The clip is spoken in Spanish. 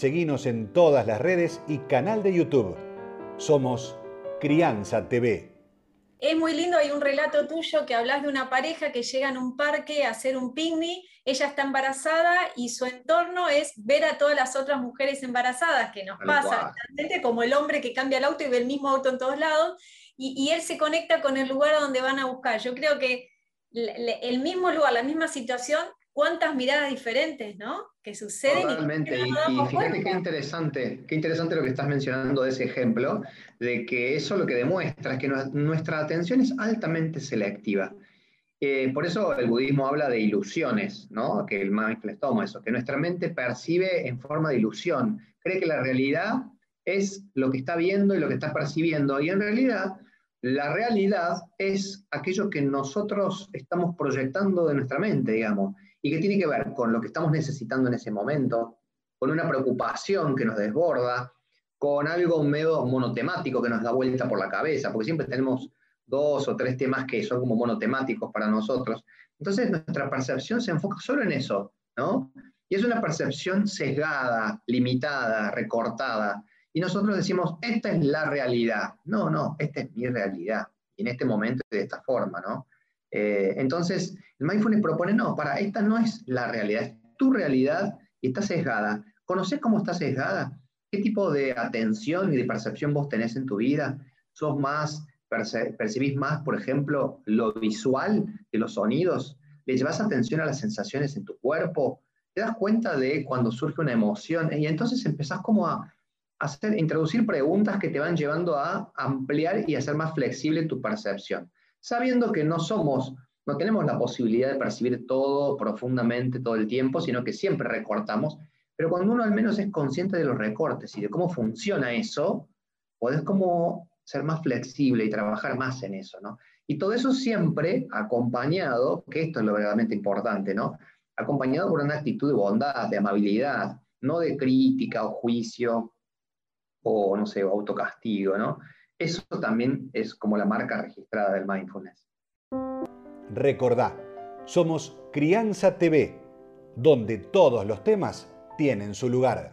Seguinos en todas las redes y canal de YouTube. Somos Crianza TV. Es muy lindo, hay un relato tuyo que hablas de una pareja que llega a un parque a hacer un picnic, ella está embarazada y su entorno es ver a todas las otras mujeres embarazadas, que nos pasa como el hombre que cambia el auto y ve el mismo auto en todos lados, y, y él se conecta con el lugar donde van a buscar. Yo creo que el mismo lugar, la misma situación, cuántas miradas diferentes, ¿no? Que suceden. Totalmente, y, y, fíjate qué interesante, qué interesante lo que estás mencionando de ese ejemplo, de que eso lo que demuestra es que nuestra atención es altamente selectiva. Eh, por eso el budismo habla de ilusiones, ¿no? Que el mindfulness toma eso, que nuestra mente percibe en forma de ilusión, cree que la realidad es lo que está viendo y lo que está percibiendo, y en realidad la realidad es aquello que nosotros estamos proyectando de nuestra mente, digamos y que tiene que ver con lo que estamos necesitando en ese momento, con una preocupación que nos desborda, con algo medio monotemático que nos da vuelta por la cabeza, porque siempre tenemos dos o tres temas que son como monotemáticos para nosotros. Entonces nuestra percepción se enfoca solo en eso, ¿no? Y es una percepción sesgada, limitada, recortada. Y nosotros decimos, esta es la realidad. No, no, esta es mi realidad. Y en este momento de esta forma, ¿no? Eh, entonces, el mindfulness propone, no, para, esta no es la realidad, es tu realidad y está sesgada. ¿Conoces cómo está sesgada? ¿Qué tipo de atención y de percepción vos tenés en tu vida? ¿Sos más, percibís más, por ejemplo, lo visual de los sonidos? ¿Le llevas atención a las sensaciones en tu cuerpo? ¿Te das cuenta de cuando surge una emoción? Y entonces empezás como a hacer, introducir preguntas que te van llevando a ampliar y hacer más flexible tu percepción sabiendo que no somos, no tenemos la posibilidad de percibir todo profundamente todo el tiempo, sino que siempre recortamos, pero cuando uno al menos es consciente de los recortes y de cómo funciona eso, podés como ser más flexible y trabajar más en eso, ¿no? Y todo eso siempre acompañado, que esto es lo verdaderamente importante, ¿no? Acompañado por una actitud de bondad, de amabilidad, no de crítica o juicio o, no sé, autocastigo, ¿no? Eso también es como la marca registrada del mindfulness. Recordá, somos Crianza TV, donde todos los temas tienen su lugar.